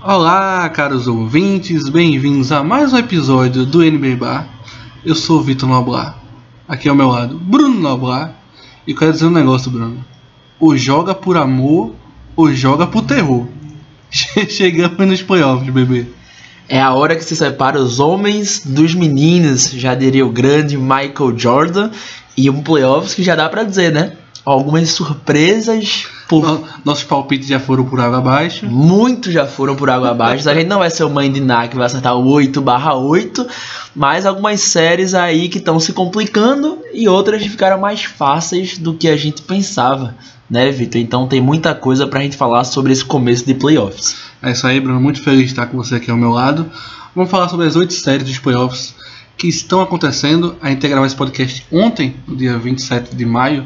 Olá, caros ouvintes, bem-vindos a mais um episódio do NBA Bar. Eu sou o Vitor Noblar. Aqui ao meu lado, Bruno Noblar. E quero dizer um negócio, Bruno. Ou joga por amor, ou joga por terror. Chegamos nos playoffs, bebê. É a hora que se separa os homens dos meninos, já diria o grande Michael Jordan, e um playoffs que já dá pra dizer, né? Algumas surpresas por No- Nossos palpites já foram por água abaixo. Muitos já foram por água abaixo. A gente não vai ser o mãe de Ná que vai acertar o 8 barra 8, mas algumas séries aí que estão se complicando e outras ficaram mais fáceis do que a gente pensava, né, Vitor? Então tem muita coisa pra gente falar sobre esse começo de playoffs. É isso aí, Bruno. Muito feliz de estar com você aqui ao meu lado. Vamos falar sobre as oito séries dos playoffs que estão acontecendo. A gente ia gravar esse podcast ontem, no dia 27 de maio,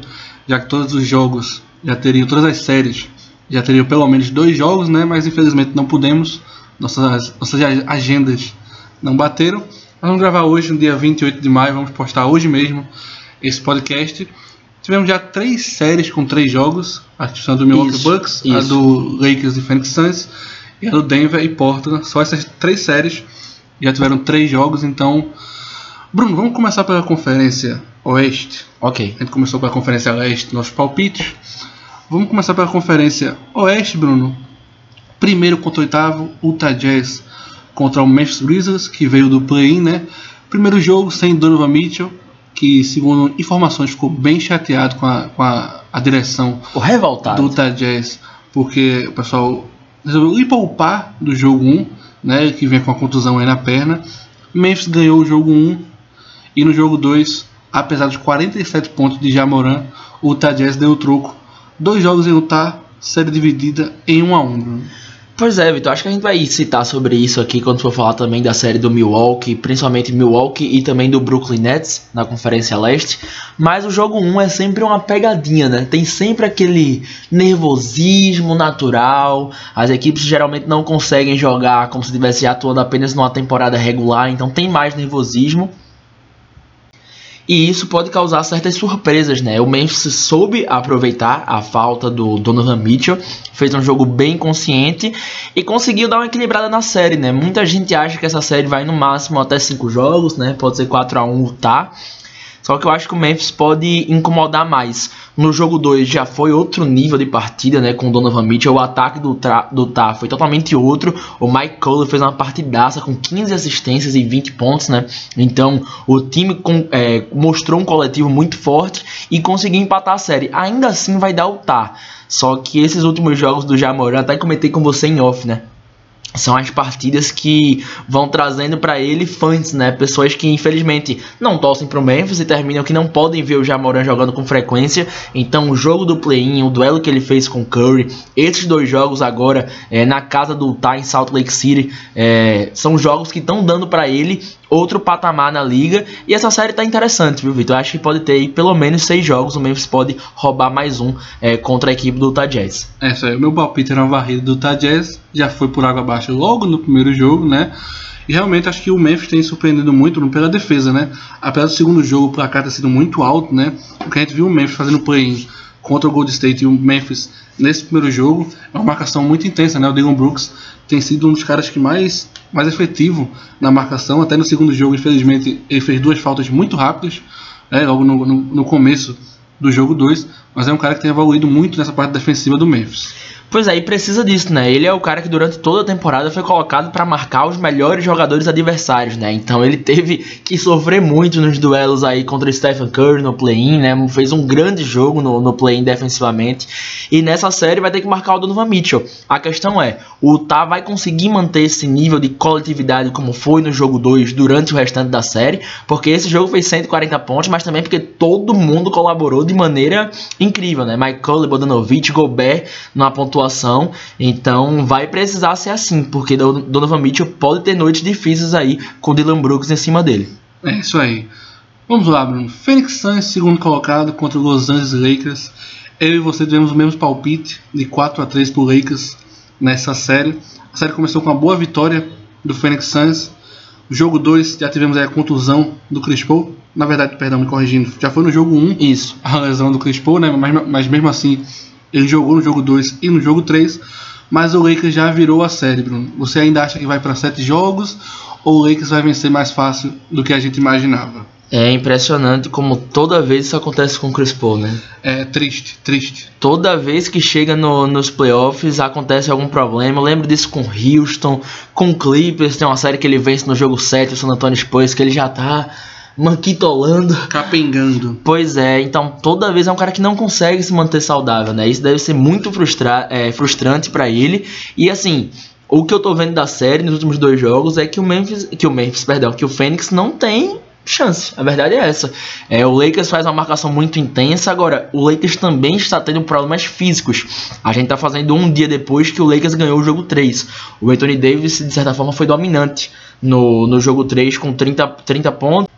já que todos os jogos já teriam, todas as séries já teriam pelo menos dois jogos, né? Mas infelizmente não pudemos. Nossas, nossas agendas não bateram. Nós vamos gravar hoje, no dia 28 de maio, vamos postar hoje mesmo esse podcast. Tivemos já três séries com três jogos. A questão do Milwaukee Isso, Bucks, a isso. do Lakers e Phoenix Suns e a do Denver e Portland. Só essas três séries já tiveram três jogos, então. Bruno, vamos começar pela Conferência Oeste. Ok. A gente começou pela Conferência Leste, nossos palpites. Vamos começar pela Conferência Oeste, Bruno. Primeiro contra o oitavo, Utah Jazz contra o Memphis Grizzlies, que veio do play-in, né? Primeiro jogo sem Donovan Mitchell, que segundo informações ficou bem chateado com a, com a, a direção O revoltado. do Utah Jazz, porque o pessoal resolveu ir poupar do jogo 1, né, que vem com a contusão aí na perna. Memphis ganhou o jogo 1 e no jogo 2, apesar dos 47 pontos de Jamoran, o Utah Jazz deu o troco. Dois jogos em Utah, série dividida em 1 a 1. Bruno. Pois é, Vitor, acho que a gente vai citar sobre isso aqui quando for falar também da série do Milwaukee, principalmente Milwaukee e também do Brooklyn Nets na Conferência Leste. Mas o jogo 1 é sempre uma pegadinha, né? Tem sempre aquele nervosismo natural. As equipes geralmente não conseguem jogar como se estivesse atuando apenas numa temporada regular, então tem mais nervosismo. E isso pode causar certas surpresas, né? O Memphis soube aproveitar a falta do Donovan Mitchell, fez um jogo bem consciente e conseguiu dar uma equilibrada na série, né? Muita gente acha que essa série vai no máximo até 5 jogos, né? Pode ser 4 a 1 tá? Só que eu acho que o Memphis pode incomodar mais. No jogo 2 já foi outro nível de partida, né? Com o Donovan Mitchell. O ataque do, tra- do Tá foi totalmente outro. O Mike Conley fez uma partidaça com 15 assistências e 20 pontos, né? Então o time com- é, mostrou um coletivo muito forte e conseguiu empatar a série. Ainda assim vai dar o Tá. Só que esses últimos jogos do Jamoran, até comentei com você em off, né? São as partidas que vão trazendo pra ele fãs, né? Pessoas que infelizmente não torcem pro Memphis e terminam que não podem ver o Jamoran jogando com frequência. Então, o jogo do play-in, o duelo que ele fez com Curry, esses dois jogos agora é, na casa do Utah em Salt Lake City, é, são jogos que estão dando pra ele outro patamar na liga. E essa série tá interessante, viu, Vitor? Acho que pode ter aí pelo menos seis jogos. O Memphis pode roubar mais um é, contra a equipe do Utah Jazz. É isso aí, o meu palpite era uma varrida do Utah Jazz, já foi por água abaixo logo no primeiro jogo, né? E realmente acho que o Memphis tem surpreendido muito pela defesa, né? Apesar do segundo jogo o placar ter sido muito alto, né? O que a gente viu o Memphis fazendo play-in contra o Gold State e o Memphis nesse primeiro jogo é uma marcação muito intensa, né? O Dylan Brooks tem sido um dos caras que mais, mais efetivo na marcação, até no segundo jogo, infelizmente, ele fez duas faltas muito rápidas, né? Logo no, no, no começo do jogo 2, mas é um cara que tem evoluído muito nessa parte defensiva do Memphis. Pois é, e precisa disso, né? Ele é o cara que durante toda a temporada foi colocado para marcar os melhores jogadores adversários, né? Então ele teve que sofrer muito nos duelos aí contra o Stephen Curry no play-in, né? Fez um grande jogo no, no play-in defensivamente. E nessa série vai ter que marcar o Donovan Mitchell. A questão é, o Utah vai conseguir manter esse nível de coletividade como foi no jogo 2 durante o restante da série, porque esse jogo fez 140 pontos, mas também porque todo mundo colaborou de maneira incrível, né? Mike Conley, Bogdanovic, Gobert na pontuação. Então vai precisar ser assim, porque Don- Donovan Mitchell pode ter noites difíceis aí com Dylan Brooks em cima dele. É isso aí. Vamos lá, Bruno. Phoenix Suns, segundo colocado, contra o Los Angeles Lakers. Eu e você tivemos o mesmo palpite de 4 a 3 pro Lakers nessa série. A série começou com uma boa vitória do Phoenix Suns. Jogo 2, já tivemos aí a contusão do Chris Paul. Na verdade, perdão, me corrigindo, já foi no jogo 1 Isso. a lesão do Chris Paul, né? Mas, mas mesmo assim, ele jogou no jogo 2 e no jogo 3. mas o Lakers já virou a série, Bruno. Você ainda acha que vai para sete jogos ou o Lakers vai vencer mais fácil do que a gente imaginava? É impressionante como toda vez isso acontece com o Chris Paul, né? É triste, triste. Toda vez que chega no, nos playoffs acontece algum problema. Eu lembro disso com Houston, com Clippers, tem uma série que ele vence no jogo 7, o San Antonio Spurs, que ele já tá manquitolando. Capengando. Pois é, então toda vez é um cara que não consegue se manter saudável, né? Isso deve ser muito frustra é, frustrante para ele. E assim, o que eu tô vendo da série nos últimos dois jogos é que o Memphis, que o Memphis, perdão, que o Phoenix não tem chance. A verdade é essa. É, o Lakers faz uma marcação muito intensa. Agora, o Lakers também está tendo problemas físicos. A gente está fazendo um dia depois que o Lakers ganhou o jogo 3. O Anthony Davis, de certa forma, foi dominante no, no jogo 3 com 30, 30 pontos.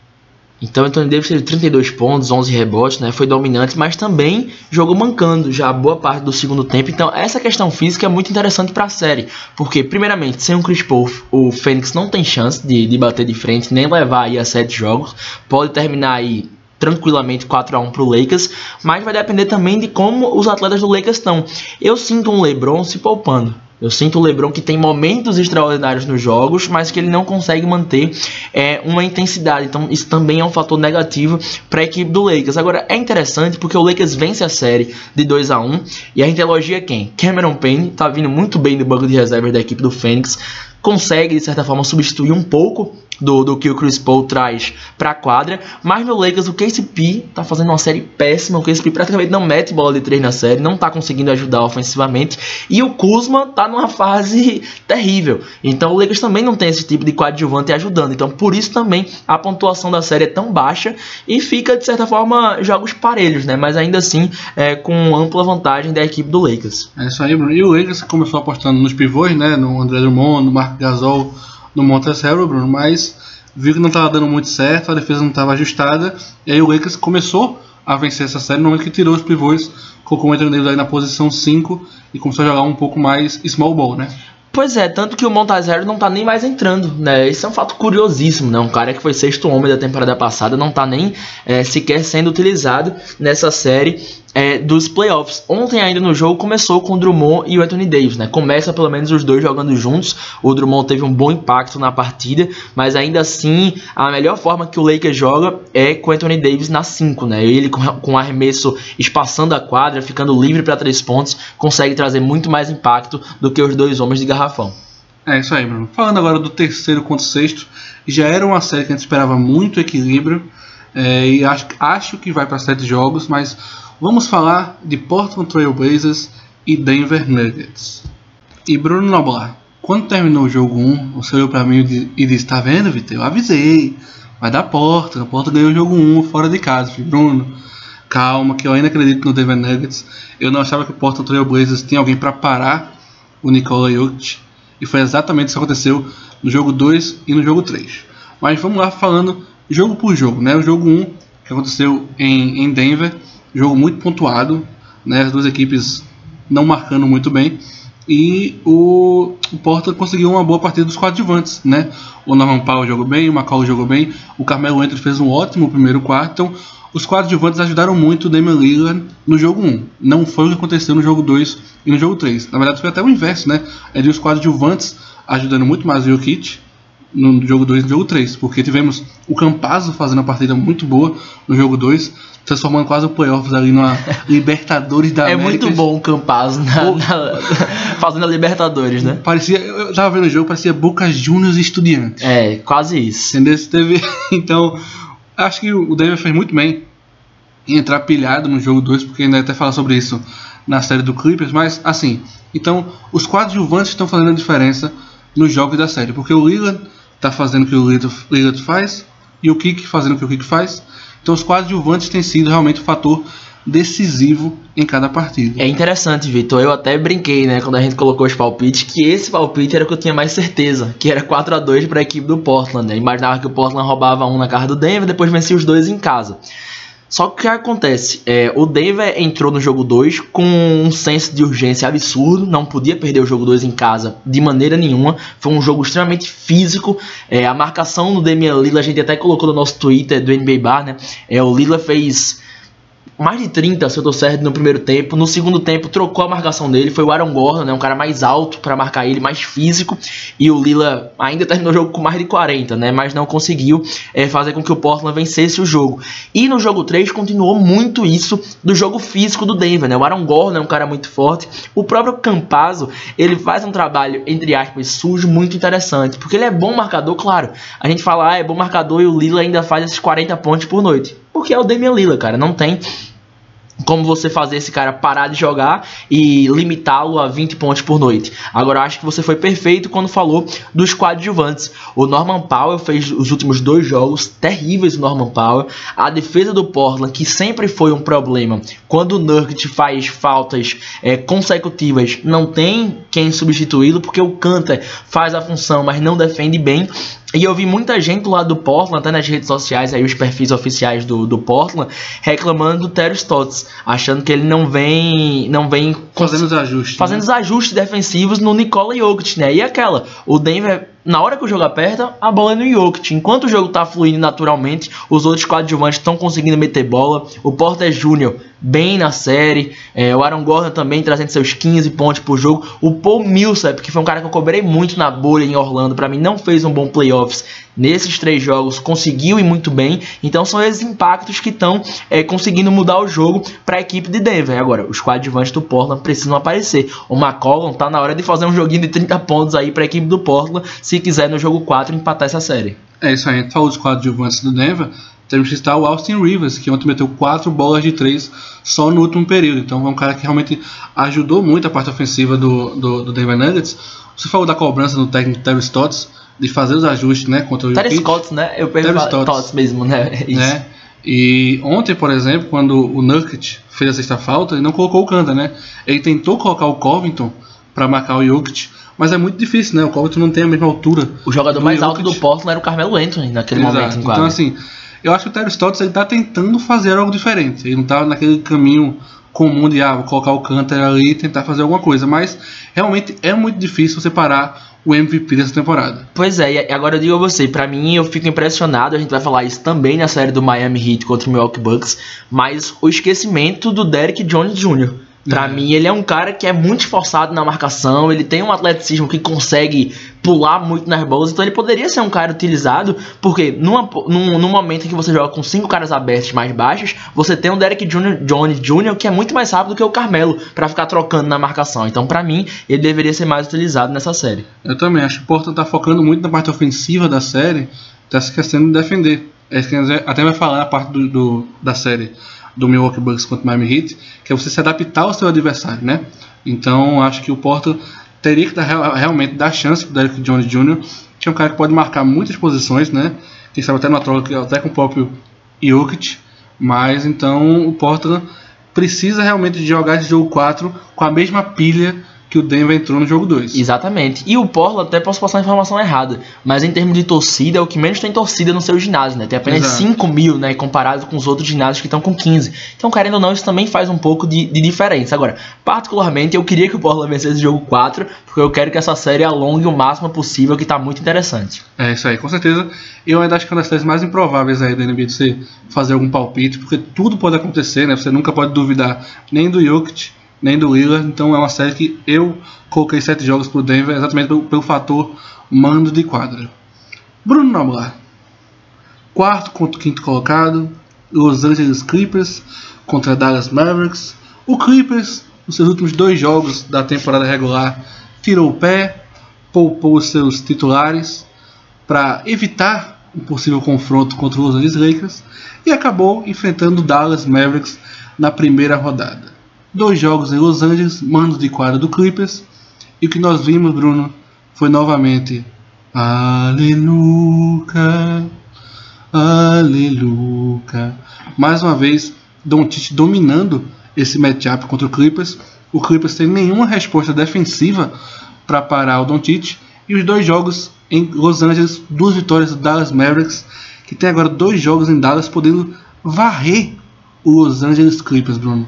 Então, Anthony Davis teve 32 pontos, 11 rebotes, né? Foi dominante, mas também jogou mancando já boa parte do segundo tempo. Então, essa questão física é muito interessante para a série, porque primeiramente, sem o Chris Paul, o Phoenix não tem chance de, de bater de frente, nem levar aí a sete jogos. Pode terminar aí tranquilamente 4 a 1 para o Lakers, mas vai depender também de como os atletas do Lakers estão. Eu sinto um LeBron se poupando. Eu sinto o LeBron que tem momentos extraordinários nos jogos, mas que ele não consegue manter é, uma intensidade. Então, isso também é um fator negativo para a equipe do Lakers. Agora, é interessante porque o Lakers vence a série de 2 a 1 e a gente elogia quem? Cameron Payne, tá vindo muito bem do banco de reservas da equipe do Fênix, consegue, de certa forma, substituir um pouco do, do que o Chris Paul traz para a quadra. Mas no Lakers, o KCP tá fazendo uma série péssima. O KCP praticamente não mete bola de três na série, não tá conseguindo ajudar ofensivamente. E o Kuzma tá numa fase terrível. Então o Lakers também não tem esse tipo de coadjuvante ajudando. Então por isso também a pontuação da série é tão baixa e fica, de certa forma, jogos parelhos, né? Mas ainda assim é, com ampla vantagem da equipe do Lakers. É isso aí, Bruno. E o Lakers começou apostando nos pivôs, né? No André Drummond, no Mark Gasol no Montrezl Harrell, Bruno, mas viu que não estava dando muito certo, a defesa não estava ajustada, e aí o Lakers começou a vencer essa série no momento que tirou os pivôs, colocou o Anthony Davis aí na posição 5 e começou a jogar um pouco mais small ball, né? Pois é, tanto que o Montazero não tá nem mais entrando, né? Isso é um fato curiosíssimo, né? Um cara que foi sexto homem da temporada passada não tá nem é, sequer sendo utilizado nessa série é, dos playoffs. Ontem ainda no jogo começou com o Drummond e o Anthony Davis, né? Começa pelo menos os dois jogando juntos. O Drummond teve um bom impacto na partida, mas ainda assim a melhor forma que o Lakers joga é com o Anthony Davis na 5, né? Ele com, com arremesso espaçando a quadra, ficando livre para três pontos, consegue trazer muito mais impacto do que os dois homens de garrafão. É isso aí, Bruno. Falando agora do terceiro contra o sexto, já era uma série que a gente esperava muito equilíbrio. É, e acho, acho que vai para sete jogos, mas Vamos falar de Portland Trail Blazers e Denver Nuggets. E Bruno Noblar, quando terminou o jogo 1, você olhou para mim e disse: Tá vendo, Vitor? Eu avisei. Vai dar porta. A porta ganhou o jogo 1 fora de casa. falei, Bruno, calma, que eu ainda acredito no Denver Nuggets. Eu não achava que o Portland Trail Blazers tinha alguém para parar o Nikola Jokic. E foi exatamente isso que aconteceu no jogo 2 e no jogo 3. Mas vamos lá falando jogo por jogo. Né? O jogo 1 que aconteceu em, em Denver Jogo muito pontuado, né? As duas equipes não marcando muito bem. E o, o Porta conseguiu uma boa partida dos coadjuvantes, né? O Norman Powell jogou bem, o McCall jogou bem, o Carmelo Anthony fez um ótimo primeiro quarto. Então, os coadjuvantes ajudaram muito o Damian Lillard no jogo 1. Não foi o que aconteceu no jogo 2 e no jogo 3. Na verdade, foi até o inverso, né? É de os coadjuvantes ajudando muito mais o Jokic no jogo 2 e no jogo 3, porque tivemos o Campazzo fazendo uma partida muito boa no jogo 2, transformando quase o playoffs ali numa Libertadores da é América. É muito bom o Campazzo na, na, fazendo a Libertadores, né? Parecia, eu tava vendo o jogo, parecia Boca Juniors e Estudiantes. É, quase isso. Entendeu? Teve, então, acho que o Denver fez muito bem em entrar pilhado no jogo 2, porque ainda até falar sobre isso na série do Clippers, mas assim, então os coadjuvantes estão fazendo a diferença nos jogos da série, porque o Lillard tá fazendo o que o Lillard faz e o Kik fazendo o que o Kik faz. Então os coadjuvantes têm sido realmente o fator decisivo em cada partida. É interessante, Vitor. Eu até brinquei, né, quando a gente colocou os palpites, que esse palpite era o que eu tinha mais certeza, que era 4 a 2 para a equipe do Portland. Né? Imaginava que o Portland roubava um na casa do Denver, depois vencia os dois em casa. Só que o que acontece? É, o Denver entrou no jogo 2 com um senso de urgência absurdo, não podia perder o jogo 2 em casa de maneira nenhuma. Foi um jogo extremamente físico. É, a marcação do Damian Lillard, a gente até colocou no nosso Twitter do NBA Bar, né? É, o Lillard fez mais de 30, se eu tô certo, no primeiro tempo. No segundo tempo, trocou a marcação dele. Foi o Aaron Gordon, né, um cara mais alto para marcar ele, mais físico. E o Lila ainda terminou o jogo com mais de 40, né? Mas não conseguiu é, fazer com que o Portland vencesse o jogo. E no jogo 3 continuou muito isso do jogo físico do Denver, né? O Aaron Gordon é um cara muito forte. O próprio Campazzo, ele faz um trabalho, entre aspas, sujo, muito interessante. Porque ele é bom marcador, claro. A gente fala, ah, é bom marcador e o Lila ainda faz esses 40 pontos por noite. Porque é o Damian Lila, cara. Não tem como você fazer esse cara parar de jogar e limitá-lo a 20 pontos por noite. Agora, acho que você foi perfeito quando falou dos coadjuvantes. O Norman Powell fez os últimos dois jogos terríveis. O Norman Powell, a defesa do Portland, que sempre foi um problema. Quando o Nurkic faz faltas é, consecutivas, não tem quem substituí-lo, porque o Canter faz a função, mas não defende bem. E eu vi muita gente lado do Portland, até nas redes sociais, aí os perfis oficiais do, do Portland, reclamando do Terry Stotts, achando que ele não vem não vem fazendo os ajustes, fazendo né? os ajustes defensivos no Nikola Jokic, né? E aquela, o Denver na hora que o jogo aperta, a bola é no Jokic. Enquanto o jogo tá fluindo naturalmente, os outros coadjuvantes estão conseguindo meter bola. O Porter Júnior bem na série. É, o Aaron Gordon também trazendo seus 15 pontos por jogo. O Paul Millsap, que foi um cara que eu cobrei muito na bolha em Orlando, para mim não fez um bom playoffs nesses três jogos, conseguiu ir muito bem. Então são esses impactos que estão é, conseguindo mudar o jogo para a equipe de Denver. Agora, os coadjuvantes do Portland precisam aparecer. O McCollum tá na hora de fazer um joguinho de 30 pontos aí para a equipe do Portland, se quiser no jogo 4 empatar essa série. É isso aí, falou dos coadjuvantes do Denver. Temos que citar o Austin Rivers, que ontem meteu 4 bolas de 3 só no último período. Então é um cara que realmente ajudou muito a parte ofensiva do, do, do Denver Nuggets. Você falou da cobrança do técnico Terry Stotts, de fazer os ajustes né, contra o Terry Stotts, né? Eu pergunto Stotts mesmo, né? É isso. né? E ontem, por exemplo, quando o Nurkic fez a sexta falta, ele não colocou o Kanda, né? Ele tentou colocar o Covington para marcar o Jokic, mas é muito difícil, né? O Covington não tem a mesma altura. O jogador mais Jokic. alto do Portland era o Carmelo Anthony naquele Exato. momento, Então, assim, eu acho que o Terry Stotts ele tá tentando fazer algo diferente. Ele não tá naquele caminho comum de ah, colocar o Canter ali e tentar fazer alguma coisa, mas realmente é muito difícil separar o MVP dessa temporada. Pois é, e agora eu digo a você, para mim eu fico impressionado, a gente vai falar isso também na série do Miami Heat contra o Milwaukee Bucks, mas o esquecimento do Derrick Jones Jr. Pra é. mim, ele é um cara que é muito esforçado na marcação, ele tem um atleticismo que consegue pular muito nas bolas, então ele poderia ser um cara utilizado, porque numa, num, num momento em que você joga com cinco caras abertos mais baixos, você tem um Derek Jr., Jones Jr. que é muito mais rápido que o Carmelo para ficar trocando na marcação. Então, para mim, ele deveria ser mais utilizado nessa série. Eu também acho que o Porto tá focando muito na parte ofensiva da série, tá se esquecendo de defender. É até vai falar na parte do, do da série do Milwaukee Bucks contra o Miami Heat, que é você se adaptar ao seu adversário, né? Então acho que o Porto teria que dar, realmente dar chance para o Derrick Jones Jr., que é um cara que pode marcar muitas posições, né? Quem sabe até numa troca até com o próprio Jokic, mas então o Portland precisa realmente de jogar esse jogo 4 com a mesma pilha que o Denver entrou no jogo 2. Exatamente. E o Portland, até posso passar a informação errada, mas em termos de torcida, é o que menos tem torcida no seu ginásio, né? Tem apenas Exato. 5 mil, né? Comparado com os outros ginásios que estão com 15. Então, querendo ou não, isso também faz um pouco de, de diferença. Agora, particularmente, eu queria que o Portland vencesse o jogo 4, porque eu quero que essa série alongue o máximo possível, que tá muito interessante. É isso aí, com certeza. Eu ainda acho que é uma das séries mais improváveis aí da NBA de você fazer algum palpite, porque tudo pode acontecer, né? Você nunca pode duvidar nem do Jokic nem do Lillard. Então é uma série que eu coloquei sete jogos pro Denver exatamente pelo, pelo fator mando de quadra. Bruno Noblar. Quarto contra o quinto colocado. Los Angeles Clippers contra Dallas Mavericks. O Clippers, nos seus últimos dois jogos da temporada regular, tirou o pé, poupou seus titulares para evitar um possível confronto contra os Los Angeles Lakers e acabou enfrentando o Dallas Mavericks na primeira rodada dois jogos em Los Angeles, mando de quadra do Clippers, e o que nós vimos, Bruno, foi novamente Aleluia, Aleluia. Mais uma vez, Doncic dominando esse matchup contra o Clippers. O Clippers tem nenhuma resposta defensiva para parar o Doncic. E os dois jogos em Los Angeles, duas vitórias do Dallas Mavericks, que tem agora dois jogos em Dallas, podendo varrer o Los Angeles Clippers, Bruno.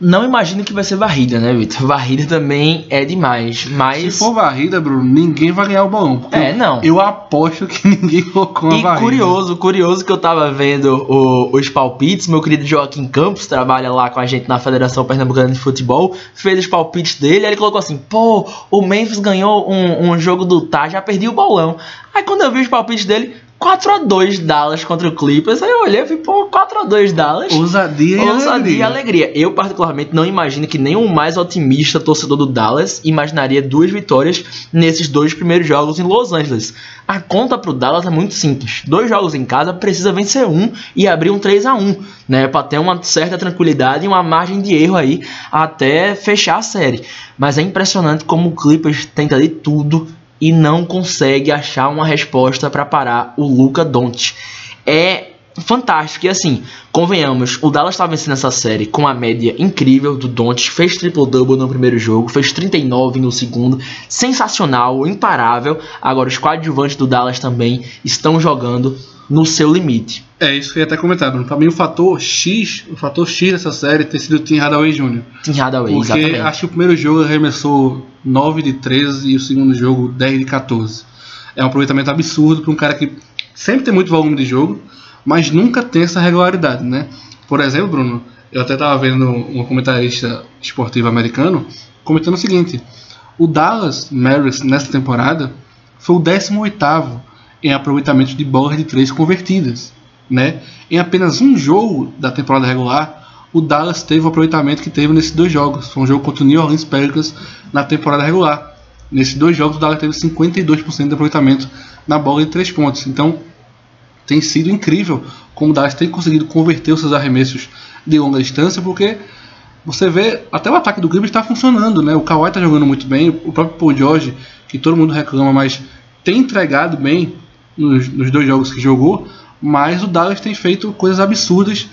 Não imagino que vai ser varrida, né, Vitor? Varrida também é demais, mas... Se for varrida, Bruno, ninguém vai ganhar o bolão. É, não. Eu aposto que ninguém colocou uma E varrida. curioso, curioso que eu tava vendo o- os palpites, meu querido Joaquim Campos trabalha lá com a gente na Federação Pernambucana de Futebol, fez os palpites dele, aí ele colocou assim, pô, o Memphis ganhou um, um jogo do Tá, já perdi o bolão. Aí quando eu vi os palpites dele, 4x2 Dallas contra o Clippers, aí eu olhei e falei, pô, 4x2 Dallas. Ousadia e Ousadia e alegria. alegria. Eu, particularmente, não imagino que o mais otimista torcedor do Dallas imaginaria duas vitórias nesses dois primeiros jogos em Los Angeles. A conta pro Dallas é muito simples. Dois jogos em casa precisa vencer um e abrir um 3 a 1 né? Pra ter uma certa tranquilidade e uma margem de erro aí até fechar a série. Mas é impressionante como o Clippers tenta de tudo e não consegue achar uma resposta para parar o Luca Doncic. É fantástico. E assim, convenhamos, o Dallas está vencendo essa série com a média incrível do Doncic, fez triple-double no primeiro jogo, fez 39 no segundo, sensacional, imparável. Agora os coadjuvantes do Dallas também estão jogando no seu limite. É isso que eu ia até comentar, Bruno. Pra mim, o fator X, o fator X dessa série ter sido o Tim Hardaway Jr. Tim Hardaway, Porque exatamente. acho que o primeiro jogo arremessou 9 de 13 e o segundo jogo 10 de 14. É um aproveitamento absurdo para um cara que sempre tem muito volume de jogo, mas nunca tem essa regularidade, né? Por exemplo, Bruno, eu até estava vendo um comentarista esportivo americano comentando o seguinte: o Dallas Mavericks nessa temporada foi o 18º em aproveitamento de bolas de três convertidas, né? Em apenas um jogo da temporada regular, o Dallas teve o aproveitamento que teve nesses dois jogos. Foi um jogo contra o New Orleans Pelicans na temporada regular. Nesses dois jogos, o Dallas teve 52% de aproveitamento na bola de três pontos. Então, tem sido incrível como o Dallas tem conseguido converter os seus arremessos de longa distância, porque você vê até o ataque do Clippers está funcionando, né? O Kawhi está jogando muito bem, o próprio Paul George, que todo mundo reclama, mas tem entregado bem nos, nos dois jogos que jogou, mas o Dallas tem feito coisas absurdas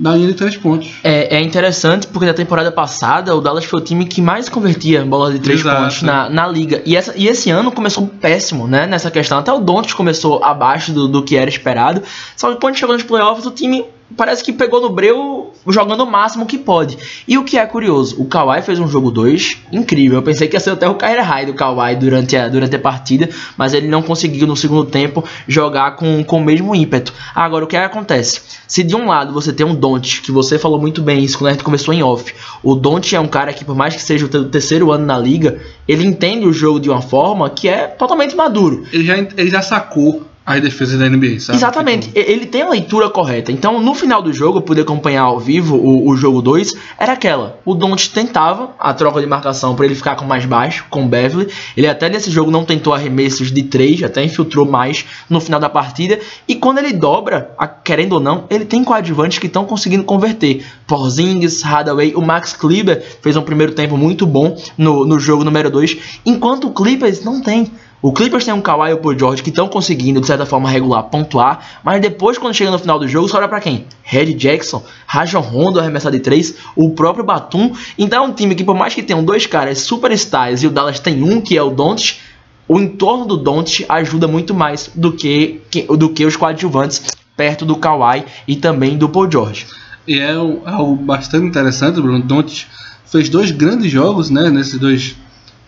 linha de três pontos. É, é interessante porque na temporada passada o Dallas foi o time que mais convertia bolas de três pontos na, na liga. E, essa, e esse ano começou péssimo, né? Nessa questão. Até o Doncic começou abaixo do, do que era esperado. Só que quando chegou nos playoffs, o time parece que pegou no breu jogando o máximo que pode. E o que é curioso, o Kawhi fez um jogo 2 incrível. Eu pensei que ia ser até o career high do Kawhi durante a, durante a partida, mas ele não conseguiu no segundo tempo jogar com, com o mesmo ímpeto. Agora, o que acontece? Se de um lado você tem um Don't, que você falou muito bem isso quando a gente começou em off, o Don't é um cara que, por mais que seja o te- terceiro ano na liga, ele entende o jogo de uma forma que é totalmente maduro. Ele já, ele já sacou as defesas da NBA, sabe? Exatamente, Tipo, ele tem a leitura correta. Então, no final do jogo, eu pude acompanhar ao vivo o, o jogo 2, era aquela. O Don't tentava a troca de marcação para ele ficar com mais baixo, com o Beverly. Ele até nesse jogo não tentou arremessos de 3, até infiltrou mais no final da partida. E quando ele dobra, a- querendo ou não, ele tem coadjuvantes que estão conseguindo converter. Porzingis, Hadaway, o Max Kleber fez um primeiro tempo muito bom no, no jogo número 2, enquanto o Clippers não tem. O Clippers tem um Kawhi e o Paul George que estão conseguindo, de certa forma, regular, pontuar, mas depois, quando chega no final do jogo, sobra pra quem? Red Jackson, Rajon Rondo arremessar de 3, o próprio Batum. Então é um time que, por mais que tenham dois caras superstars e o Dallas tem um, que é o Doncic, o entorno do Doncic ajuda muito mais do que, do que os coadjuvantes perto do Kawhi e também do Paul George. E é algo bastante interessante, Bruno. Doncic fez dois grandes jogos, né, nesses dois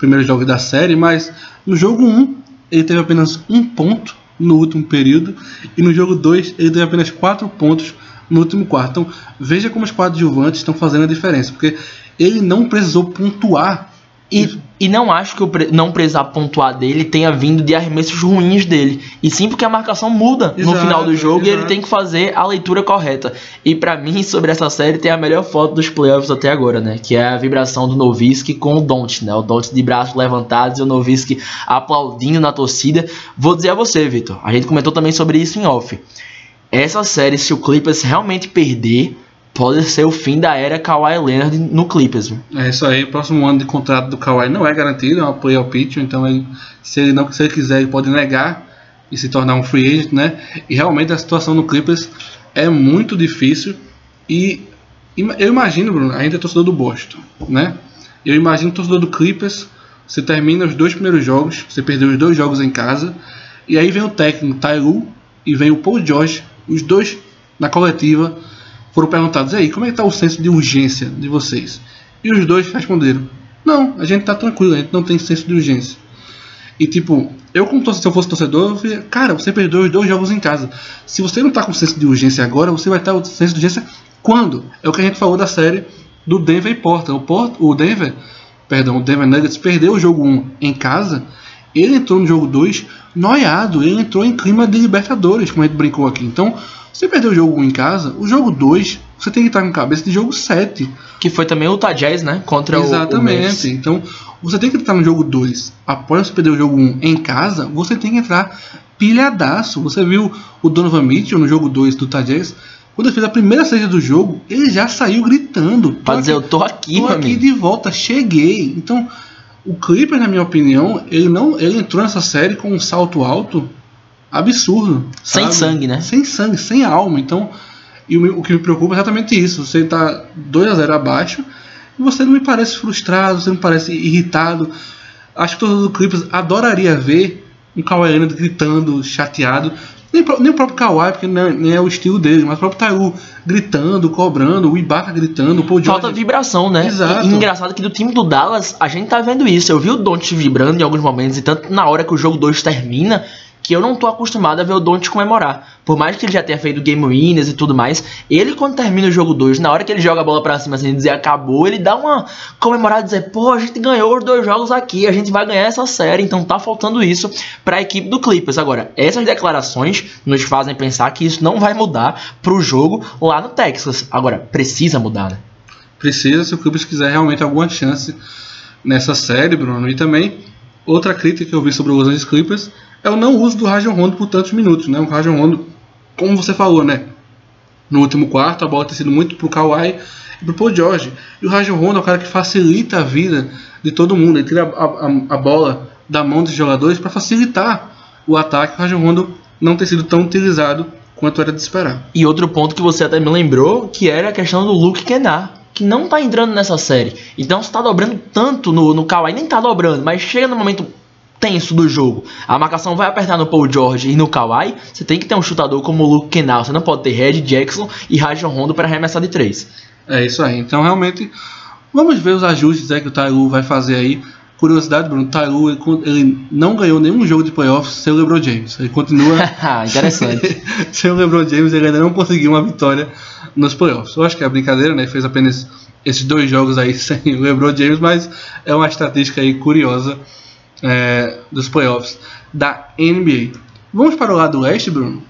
primeiros jogos da série, mas no jogo 1 ele teve apenas um ponto no último período e no jogo 2 ele teve apenas quatro pontos no último quarto. Então veja como os coadjuvantes estão fazendo a diferença, porque ele não precisou pontuar E, e não acho que o pre- não precisar pontuar dele tenha vindo de arremessos ruins dele. E sim porque a marcação muda no Exato, final do jogo e ele exato. tem que fazer a leitura correta. E pra mim, sobre essa série, tem a melhor foto dos playoffs até agora, né? Que é a vibração do Nowitzki com o Don't, né? O Don't de braços levantados e o Nowitzki aplaudindo na torcida. Vou dizer a você, Vitor. A gente comentou também sobre isso em off. Essa série, se o Clippers realmente perder, pode ser o fim da era Kawhi Leonard no Clippers. É isso aí, o próximo ano de contrato do Kawhi não é garantido, é uma play ao pitch, então ele, se ele não se ele quiser, ele pode negar e se tornar um free agent, né? E realmente a situação no Clippers é muito difícil e eu imagino, Bruno, a gente é torcedor do Boston, né? Eu imagino torcedor do Clippers, você termina os dois primeiros jogos, você perdeu os dois jogos em casa, e aí vem o técnico Ty Lue e vem o Paul George, os dois na coletiva foram perguntados: aí, como é que tá o senso de urgência de vocês? E os dois responderam: não, a gente tá tranquilo, a gente não tem senso de urgência. E tipo, eu como torcedor, se eu fosse torcedor, eu falei, cara, você perdeu os dois jogos em casa. Se você não tá com senso de urgência agora, você vai estar com senso de urgência quando? É o que a gente falou da série do Denver e Portland. O, Port, o Denver, perdão, o Denver Nuggets perdeu o jogo 1 em casa, ele entrou no jogo 2 noiado, ele entrou em clima de Libertadores, como a gente brincou aqui. Então, você perdeu o jogo 1 em casa, o jogo 2 você tem que estar com cabeça de jogo 7. Que foi também o Jazz, né? Contra Exatamente. o, o então, você tem que estar no jogo 2. Após você perder o jogo 1 em casa, você tem que entrar pilhadaço. Você viu o Donovan Mitchell no jogo 2 do Jazz? Quando ele fez a primeira saída do jogo, ele já saiu gritando. Pra dizer, eu tô aqui, tô aqui amigo. de volta, cheguei. Então, o Clipper, na minha opinião, ele não, ele entrou nessa série com um salto alto absurdo. Sem sabe? sangue, né? Sem sangue, sem alma. Então, e o, o que me preocupa é exatamente isso. Você está 2 a 0 abaixo e você não me parece frustrado, você não me parece irritado. Acho que todo o Clippers adoraria ver um Kawhi Leonard gritando, chateado. Nem, nem o próprio Kawhi, porque não é, nem é o estilo dele, mas o próprio Taiu gritando, cobrando, o Ibaka gritando, George... Falta vibração, né? Exato. E, engraçado que do time do Dallas, a gente tá vendo isso. Eu vi o Don't vibrando em alguns momentos, e tanto na hora que o jogo 2 termina, que eu não tô acostumado a ver o Don't comemorar. Por mais que ele já tenha feito game winners e tudo mais, ele quando termina o jogo 2, na hora que ele joga a bola pra cima assim, dizer acabou, ele dá uma comemorada e dizer, pô, a gente ganhou os dois jogos aqui, a gente vai ganhar essa série, então tá faltando isso pra equipe do Clippers. Agora, essas declarações nos fazem pensar que isso não vai mudar pro jogo lá no Texas. Agora, precisa mudar, né? Precisa, se o Clippers quiser realmente alguma chance nessa série, Bruno. E também, outra crítica que eu vi sobre os Angeles Clippers é o não uso do Rajon Rondo por tantos minutos, né? O Rajon Rondo, como você falou, né? No último quarto, a bola tem sido muito pro Kawhi e pro Paul George. E o Rajon Rondo é o cara que facilita a vida de todo mundo. Ele tira a, a, a bola da mão dos jogadores para facilitar o ataque. O Rajon Rondo não tem sido tão utilizado quanto era de esperar. E outro ponto que você até me lembrou, que era a questão do Luke Kennard, que não tá entrando nessa série. Então você tá dobrando tanto no, no Kawhi, nem tá dobrando, mas chega no momento tenso do jogo. A marcação vai apertar no Paul George e no Kawhi. Você tem que ter um chutador como o Luke Kennard. Você não pode ter Red Jackson e Rajon Rondo para arremessar de três. É isso aí. Então realmente vamos ver os ajustes é, que o Tyloo vai fazer aí. Curiosidade, Bruno, o ele, ele, não ganhou nenhum jogo de playoffs sem o LeBron James. Ele continua interessante. sem o LeBron James, ele ainda não conseguiu uma vitória nos playoffs. Eu acho que é brincadeira, né? Ele fez apenas esses dois jogos aí sem o LeBron James, mas é uma estatística aí curiosa é, dos playoffs da NBA. Vamos para o lado leste, Bruno?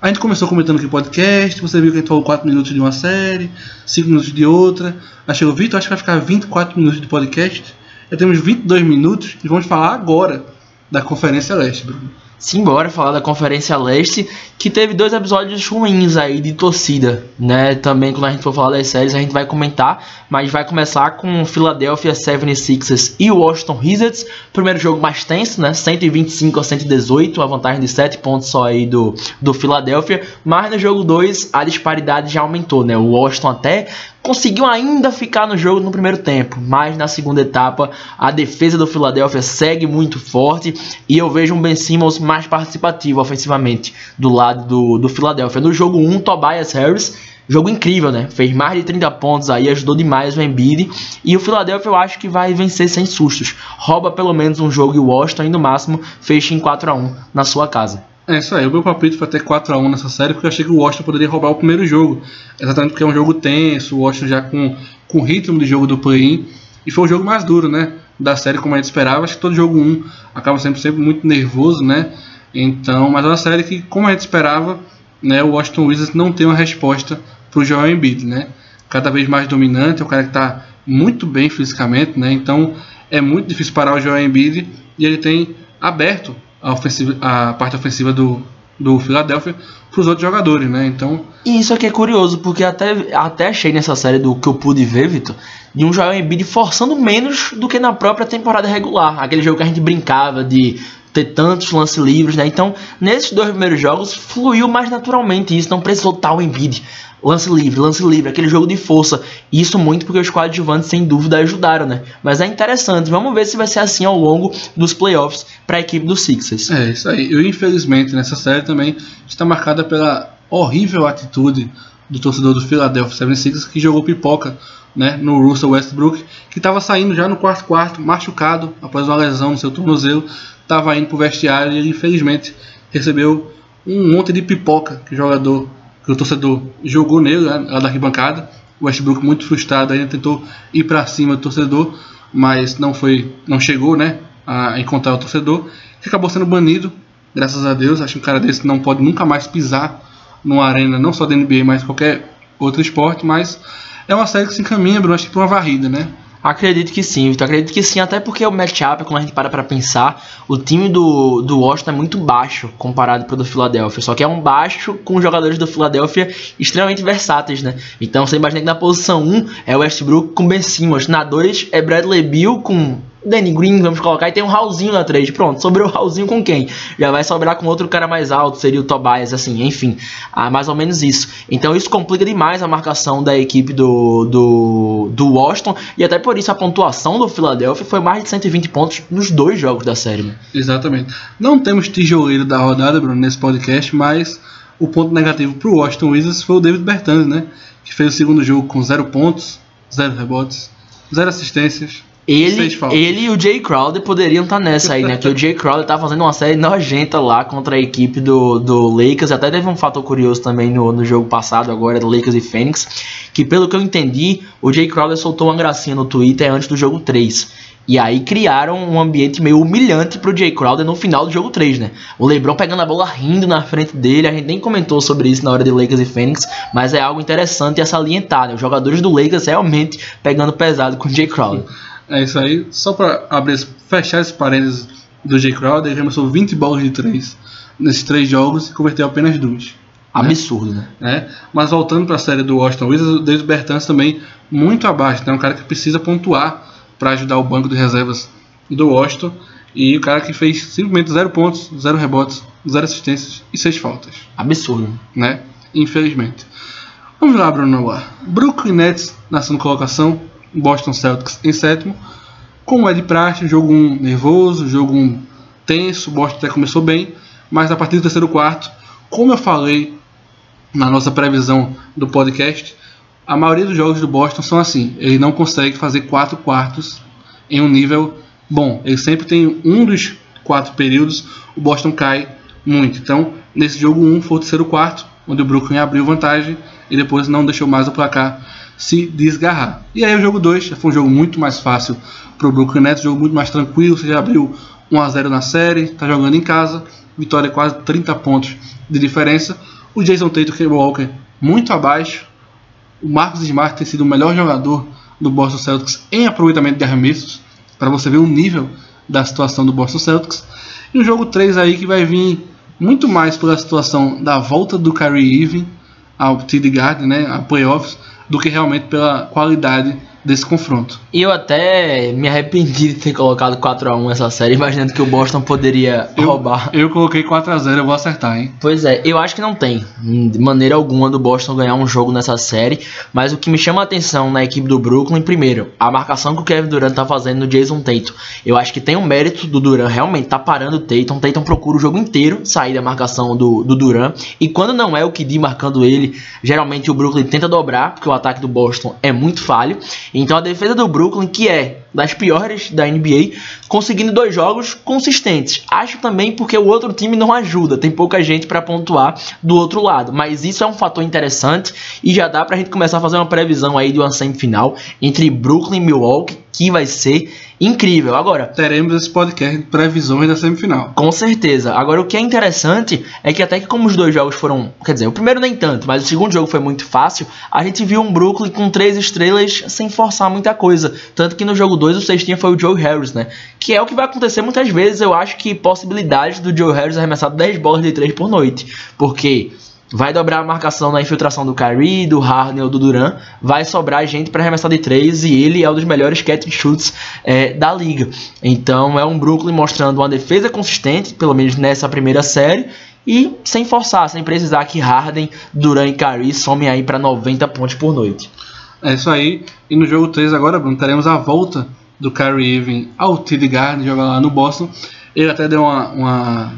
A gente começou comentando aqui podcast, você viu que a gente falou 4 minutos de uma série, 5 minutos de outra. Aí chegou, Vitor, acho que vai ficar 24 minutos de podcast. Já temos 22 minutos e vamos falar agora da Conferência Leste, Bruno. Simbora falar da Conferência Leste, que teve dois episódios ruins aí de torcida, né? Também quando a gente for falar das séries a gente vai comentar, mas vai começar com Philadelphia 76ers e Washington Wizards. Primeiro jogo mais tenso, né? 125 a 118, a vantagem de 7 pontos só aí do, do Philadelphia, mas no jogo 2 a disparidade já aumentou, né? O Washington até conseguiu ainda ficar no jogo no primeiro tempo, mas na segunda etapa a defesa do Philadelphia segue muito forte e eu vejo um Ben Simmons mais participativo ofensivamente do lado do, do Philadelphia. No jogo 1, Tobias Harris, jogo incrível, né? Fez mais de 30 pontos aí, ajudou demais o Embiid e o Philadelphia eu acho que vai vencer sem sustos. Rouba pelo menos um jogo e o Washington e no máximo fecha em 4 a 1 na sua casa. É isso aí, o meu palpite foi até 4x1 nessa série, porque eu achei que o Washington poderia roubar o primeiro jogo. Exatamente porque é um jogo tenso, o Washington já com, com o ritmo de jogo do play-in. E foi o jogo mais duro, né? Da série, como a gente esperava. Acho que todo jogo 1 acaba sempre, sempre muito nervoso, né? Então, mas é uma série que, como a gente esperava, né, o Washington Wizards não tem uma resposta para o Joel Embiid, né? Cada vez mais dominante, é um cara que está muito bem fisicamente, né? Então é muito difícil parar o Joel Embiid e ele tem aberto a, ofensiva, a parte ofensiva do, do Philadelphia para os outros jogadores, né? Então. E isso aqui é curioso, porque até, até achei nessa série do que eu pude ver, Vitor, de um Joel Embiid forçando menos do que na própria temporada regular. Aquele jogo que a gente brincava de ter tantos lances livres, né? Então, nesses dois primeiros jogos, fluiu mais naturalmente isso, não precisou tal Embiid. Lance livre, lance livre, aquele jogo de força. Isso muito porque os coadjuvantes, sem dúvida, ajudaram, né? Mas é interessante. Vamos ver se vai ser assim ao longo dos playoffs para a equipe dos Sixers. É, isso aí. Eu, infelizmente, nessa série também está marcada pela horrível atitude do torcedor do Philadelphia 76ers que jogou pipoca né, no Russell Westbrook, que estava saindo já no quarto quarto, machucado após uma lesão no seu tornozelo, estava indo para o vestiário e ele infelizmente recebeu um monte de pipoca que o jogador, que o torcedor jogou nele né, lá da arquibancada. O Westbrook muito frustrado ainda tentou ir para cima do torcedor, mas não foi, não chegou, né, a encontrar o torcedor, que acabou sendo banido, graças a Deus. Acho que um cara desse não pode nunca mais pisar numa arena, não só da NBA, mas qualquer outro esporte, mas é uma série que se encaminha, Bruno, acho que para uma varrida, né? Acredito que sim, Vitor. Acredito que sim, até porque o matchup, quando a gente para pra pensar, o time do, do Washington é muito baixo comparado pro do Philadelphia. Só que é um baixo com jogadores do Philadelphia extremamente versáteis, né? Então você imagina que na posição 1 é o Westbrook com Ben Simmons, na 2 é Bradley Bill com Danny Green, vamos colocar, e tem um Raulzinho na 3. Pronto, sobrou o Raulzinho com quem? Já vai sobrar com outro cara mais alto, seria o Tobias, assim, enfim. Ah, mais ou menos isso. Então isso complica demais a marcação da equipe do, do, do Washington, e até por isso a pontuação do Philadelphia foi mais de 120 pontos nos dois jogos da série. Né? Exatamente. Não temos tijoleiro da rodada, Bruno, nesse podcast, mas o ponto negativo para o Washington Wizards foi o David Bertans, né? Que fez o segundo jogo com 0 pontos, 0 rebotes, 0 assistências, ele, ele e o Jay Crowder poderiam estar tá nessa aí, né? que o Jay Crowder tá fazendo uma série nojenta lá contra a equipe do, do Lakers. Até teve um fator curioso também no, no jogo passado, agora do Lakers e Phoenix. Que pelo que eu entendi, o Jay Crowder soltou uma gracinha no Twitter antes do jogo 3. E aí criaram um ambiente meio humilhante pro Jay Crowder no final do jogo 3, né? O LeBron pegando a bola rindo na frente dele, a gente nem comentou sobre isso na hora de Lakers e Phoenix, mas é algo interessante a salientar, né? Os jogadores do Lakers realmente pegando pesado com o Jay Crowder. É isso aí. Só para abrir, fechar esse parênteses do Jay Crowder, ele arremessou 20 bolas de 3 nesses três jogos e converteu apenas duas. Né? Absurdo, né? né? Mas voltando para a série do Washington Wizards, o David Bertans também muito abaixo. Né? Um cara que precisa pontuar para ajudar o banco de reservas do Washington. E o cara que fez simplesmente 0 pontos, 0 rebotes, 0 assistências e 6 faltas. Absurdo. Né? Infelizmente. Vamos lá, Bruno Brooklyn Nets na segunda colocação, Boston Celtics em sétimo. Como é de praxe, jogo 1 um nervoso, jogo 1 um tenso, Boston até começou bem, mas a partir do terceiro quarto, como eu falei na nossa previsão do podcast, a maioria dos jogos do Boston são assim, ele não consegue fazer quatro quartos em um nível bom. Ele sempre tem um dos quatro períodos, o Boston cai muito. Então, nesse jogo 1 um, foi o terceiro quarto, onde o Brooklyn abriu vantagem e depois não deixou mais o placar se desgarrar. E aí o jogo 2 já foi um jogo muito mais fácil para o Brooklyn Nets, um jogo muito mais tranquilo, você já abriu 1 a 0 na série, está jogando em casa, vitória quase 30 pontos de diferença. O Jason Tatum e o Walker muito abaixo. O Marcos Smart tem sido o melhor jogador do Boston Celtics em aproveitamento de arremessos, para você ver o nível da situação do Boston Celtics. E o jogo 3 aí que vai vir muito mais pela situação da volta do Kyrie Irving ao TD Garden, né, a playoffs, do que realmente pela qualidade desse confronto. E eu até me arrependi de ter colocado 4 a 1 essa série, imaginando que o Boston poderia eu, roubar. Eu coloquei 4 a 0 eu vou acertar, hein? Pois é, eu acho que não tem de maneira alguma do Boston ganhar um jogo nessa série, mas o que me chama a atenção na equipe do Brooklyn, primeiro, a marcação que o Kevin Durant tá fazendo no Jason Tatum. Eu acho que tem um mérito do Durant realmente tá parando o Tatum, o Tatum procura o jogo inteiro sair da marcação do, do Durant, e quando não é o KD marcando ele, geralmente o Brooklyn tenta dobrar, porque o ataque do Boston é muito falho. Então a defesa do Brooklyn, que é das piores da NBA, conseguindo dois jogos consistentes. Acho também porque o outro time não ajuda, tem pouca gente para pontuar do outro lado, mas isso é um fator interessante e já dá pra gente começar a fazer uma previsão aí de uma semifinal entre Brooklyn e Milwaukee, que vai ser incrível. Agora, teremos esse podcast de previsões da semifinal. Com certeza. Agora, o que é interessante é que até que como os dois jogos foram, quer dizer, o primeiro nem tanto, mas o segundo jogo foi muito fácil, a gente viu um Brooklyn com três estrelas sem forçar muita coisa. Tanto que no jogo 2 o cestinha foi o Joe Harris, né? Que é o que vai acontecer muitas vezes, eu acho que possibilidade do Joe Harris arremessar 10 bolas de 3 por noite. Porque vai dobrar a marcação na infiltração do Kyrie, do Harden ou do Duran, vai sobrar gente para arremessar de três e ele é um dos melhores catch shoots é, da liga. Então é um Brooklyn mostrando uma defesa consistente, pelo menos nessa primeira série, e sem forçar, sem precisar que Harden, Duran e Kyrie somem aí para 90 pontos por noite. É isso aí. E no jogo 3 agora, Bruno, teremos a volta do Kyrie Irving ao TD Garden, jogar lá no Boston. Ele até deu uma, uma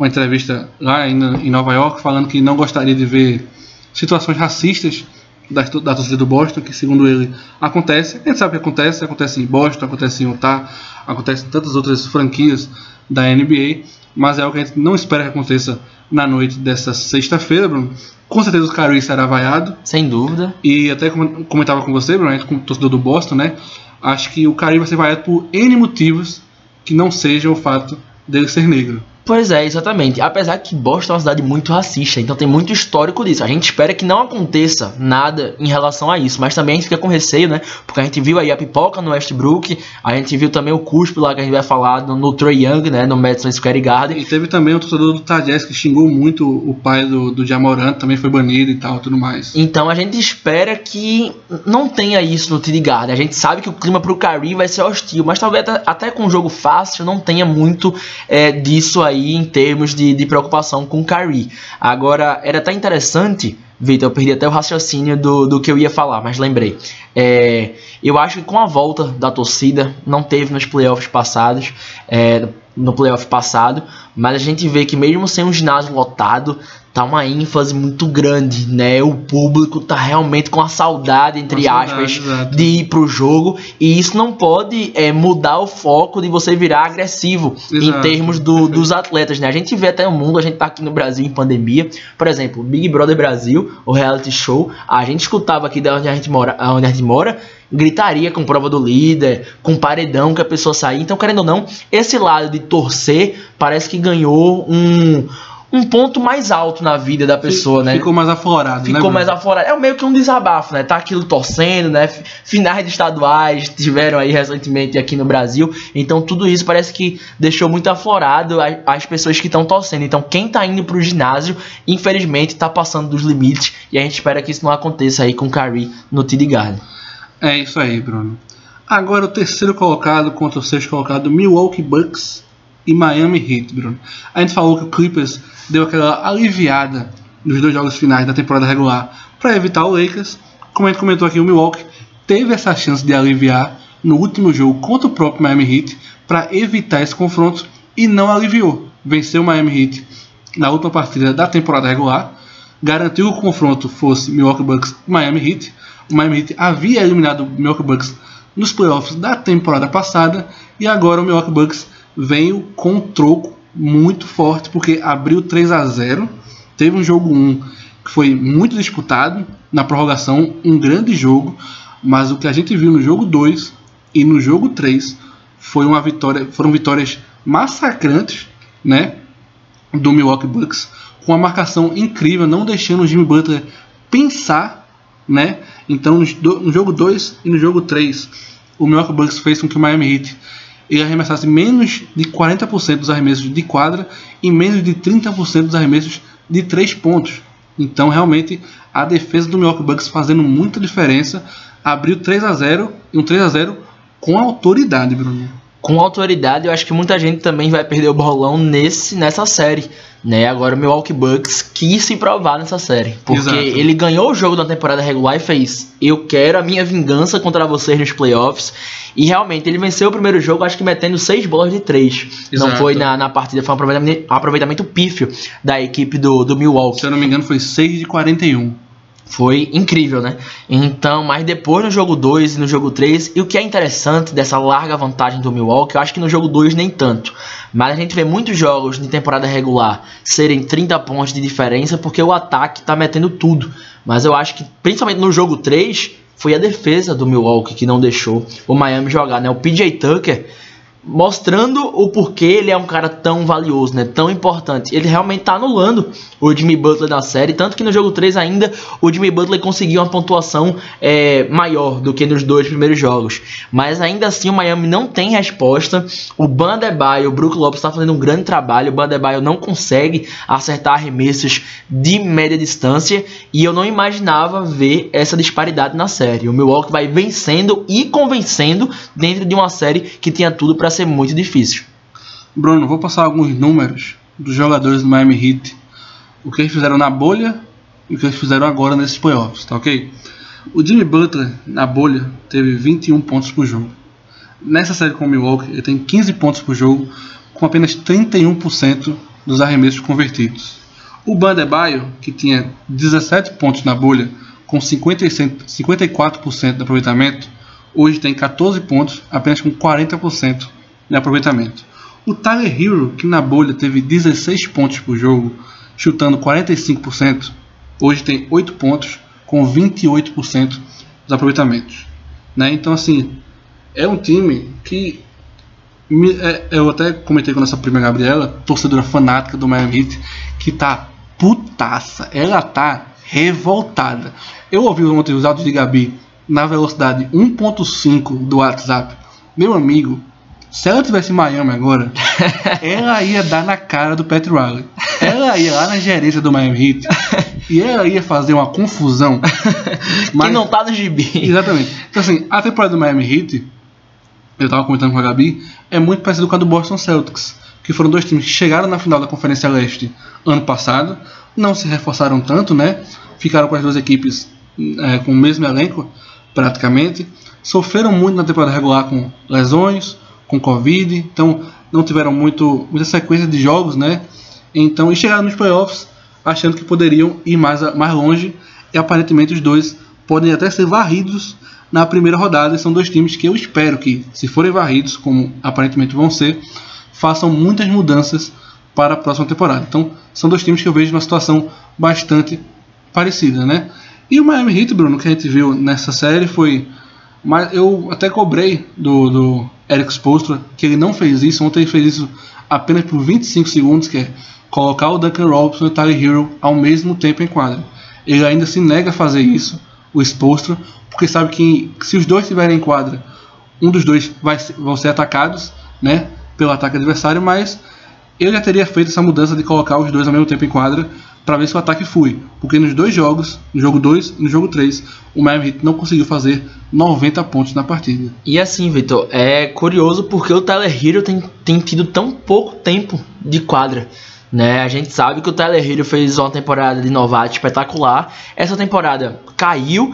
uma entrevista lá em, em Nova York falando que não gostaria de ver situações racistas da, da torcida do Boston, que segundo ele acontece. A gente sabe que acontece, acontece em Boston, acontece em Utah, acontece em tantas outras franquias da NBA, mas é algo que a gente não espera que aconteça na noite dessa sexta-feira, Bruno. Com certeza o Kyrie será vaiado. Sem dúvida. E até comentava com você, Bruno, como torcedor do Boston, né? Acho que o Kyrie vai ser vaiado por N motivos que não sejam o fato dele ser negro. Pois é, exatamente. Apesar que Boston é uma cidade muito racista, então tem muito histórico disso. A gente espera que não aconteça nada em relação a isso, mas também a gente fica com receio, né? Porque a gente viu aí a pipoca no Westbrook, a gente viu também o cuspe lá que a gente vai falar no, no Troy Young, né? No Madison Square Garden. E teve também o torcedor do Tajés que xingou muito o pai do, do Jamorant, também foi banido e tal, tudo mais. Então a gente espera que não tenha isso no TD Garden. A gente sabe que o clima pro Kyrie vai ser hostil, mas talvez até, até com um jogo fácil não tenha muito é, disso aí aí em termos de, de preocupação com o Kyrie. Agora, era até interessante, Vitor, eu perdi até o raciocínio do, do que eu ia falar, mas lembrei. É, eu acho que com a volta da torcida, não teve nos playoffs passados, é, no playoff passado, mas a gente vê que mesmo sem um ginásio lotado, tá uma ênfase muito grande, né? O público tá realmente com a saudade, entre aspas, saudade, de ir pro jogo. E isso não pode é, mudar o foco de você virar agressivo exato. em termos do, dos atletas, né? A gente vê até o mundo, a gente tá aqui no Brasil em pandemia. Por exemplo, Big Brother Brasil, o reality show, a gente escutava aqui de onde a gente mora, onde a gente mora gritaria com prova do líder, com paredão que a pessoa sair. Então, querendo ou não, esse lado de torcer parece que ganhou um um ponto mais alto na vida da pessoa, né? Ficou mais aflorado, Ficou né, mais aflorado. É meio que um desabafo, né? Tá aquilo torcendo, né? Finais de estaduais tiveram aí recentemente aqui no Brasil. Então tudo isso parece que deixou muito aflorado as pessoas que estão torcendo. Então quem tá indo pro ginásio, infelizmente, tá passando dos limites. E a gente espera que isso não aconteça aí com o Kyrie no TD Garden. É isso aí, Bruno. Agora o terceiro colocado contra o sexto colocado, Milwaukee Bucks e Miami Heat, Bruno. A gente falou que o Clippers deu aquela aliviada nos dois jogos finais da temporada regular para evitar o Lakers. Como a gente comentou aqui, o Milwaukee teve essa chance de aliviar no último jogo contra o próprio Miami Heat para evitar esse confronto e não aliviou. Venceu o Miami Heat na última partida da temporada regular, garantiu que o confronto fosse Milwaukee Bucks e Miami Heat. O Miami Heat havia eliminado o Milwaukee Bucks nos playoffs da temporada passada e agora o Milwaukee Bucks veio com um troco muito forte, porque abriu 3 a 0 Teve um jogo 1 que foi muito disputado, na prorrogação, um grande jogo, mas o que a gente viu no jogo 2 e no jogo 3 foi uma vitória, foram vitórias massacrantes, né, do Milwaukee Bucks, com uma marcação incrível, não deixando o Jimmy Butler pensar, né? Então no, jogo 2 e no jogo 3, o Milwaukee Bucks fez com que o Miami Heat ele arremessasse menos de 40% dos arremessos de quadra e menos de 30% dos arremessos de 3 pontos. Então, realmente, a defesa do Milwaukee Bucks fazendo muita diferença. Abriu 3 a 0 e um 3 a 0 com autoridade, Bruno. Com autoridade, eu acho que muita gente também vai perder o bolão nesse, nessa série né? Agora o Milwaukee Bucks quis se provar nessa série, porque Exato. ele ganhou o jogo da temporada regular e fez: "Eu quero a minha vingança contra vocês nos playoffs". E realmente ele venceu o primeiro jogo, acho que metendo seis bolas de três. Não foi na, na partida, foi um aproveitamento, aproveitamento pífio da equipe do, do Milwaukee. Se eu não me engano, foi 6 de 41 foi incrível, né? Então, mas depois no jogo 2 e no jogo 3, e o que é interessante dessa larga vantagem do Milwaukee, eu acho que no jogo 2 nem tanto, mas a gente vê muitos jogos de temporada regular serem 30 pontos de diferença porque o ataque tá metendo tudo. Mas eu acho que principalmente no jogo 3 foi a defesa do Milwaukee que não deixou o Miami jogar, né? O PJ Tucker mostrando o porquê ele é um cara tão valioso, né? Tão importante. Ele realmente tá anulando o Jimmy Butler na série, tanto que no jogo 3 ainda o Jimmy Butler conseguiu uma pontuação é, maior do que nos dois primeiros jogos. Mas ainda assim o Miami não tem resposta. O Bandebaio, o Brook Lopes está fazendo um grande trabalho. O Bandebaio não consegue acertar arremessos de média distância e eu não imaginava ver essa disparidade na série. O Milwaukee vai vencendo e convencendo dentro de uma série que tinha tudo para ser muito difícil. Bruno, vou passar alguns números dos jogadores do Miami Heat, o que eles fizeram na bolha e o que eles fizeram agora nesses playoffs, tá ok? O Jimmy Butler na bolha teve 21 pontos por jogo. Nessa série com o Milwaukee, ele tem 15 pontos por jogo, com apenas 31% dos arremessos convertidos. O Bandebaio, que tinha 17 pontos na bolha, com 50, 54% de aproveitamento, hoje tem 14 pontos, apenas com 40% de aproveitamento. O Tyler Hero, que na bolha teve 16 pontos por jogo, chutando 45%, hoje tem 8 pontos, com 28% dos aproveitamentos. Né? Então, assim, é um time que é, eu até comentei com a nossa prima Gabriela, torcedora fanática do Miami Heat, que tá putaça. Ela tá revoltada. Eu ouvi ontem os áudios de Gabi na velocidade 1.5 do WhatsApp. Meu amigo, se ela tivesse em Miami agora, ela ia dar na cara do Pat Riley. Ela ia lá na gerência do Miami Heat e ela ia fazer uma confusão. Mas... Que não tá no gibi. Exatamente. Então assim, a temporada do Miami Heat, eu tava comentando com a Gabi, é muito parecido com a do Boston Celtics, que foram dois times que chegaram na final da Conferência Leste ano passado, não se reforçaram tanto, né? Ficaram com as duas equipes é, com o mesmo elenco, praticamente. Sofreram muito na temporada regular com lesões, com Covid, então não tiveram muito, muita sequência de jogos, né? Então, e chegaram nos playoffs achando que poderiam ir mais, mais longe, e aparentemente os dois podem até ser varridos na primeira rodada. São dois times que eu espero que, se forem varridos, como aparentemente vão ser, façam muitas mudanças para a próxima temporada. Então, são dois times que eu vejo numa situação bastante parecida, né? E o Miami Heat, Bruno, que a gente viu nessa série foi. Mas eu até cobrei do, do Eric Spoelstra que ele não fez isso. Ontem ele fez isso apenas por 25 segundos, que é colocar o Duncan Robinson e o Tyler Hero ao mesmo tempo em quadra. Ele ainda se nega a fazer isso, o Spoelstra, porque sabe que se os dois estiverem em quadra, um dos dois vai, vão ser atacados, né, pelo ataque adversário, mas eu já teria feito essa mudança de colocar os dois ao mesmo tempo em quadra para ver se o ataque flui. Porque nos dois jogos, no jogo 2 e no jogo 3, o Miami Heat não conseguiu fazer 90 pontos na partida. E assim, Vitor, é curioso porque o Tyler Hero tem, tem tido tão pouco tempo de quadra. Né? A gente sabe que o Tyler Hero fez uma temporada de novato espetacular. Essa temporada caiu,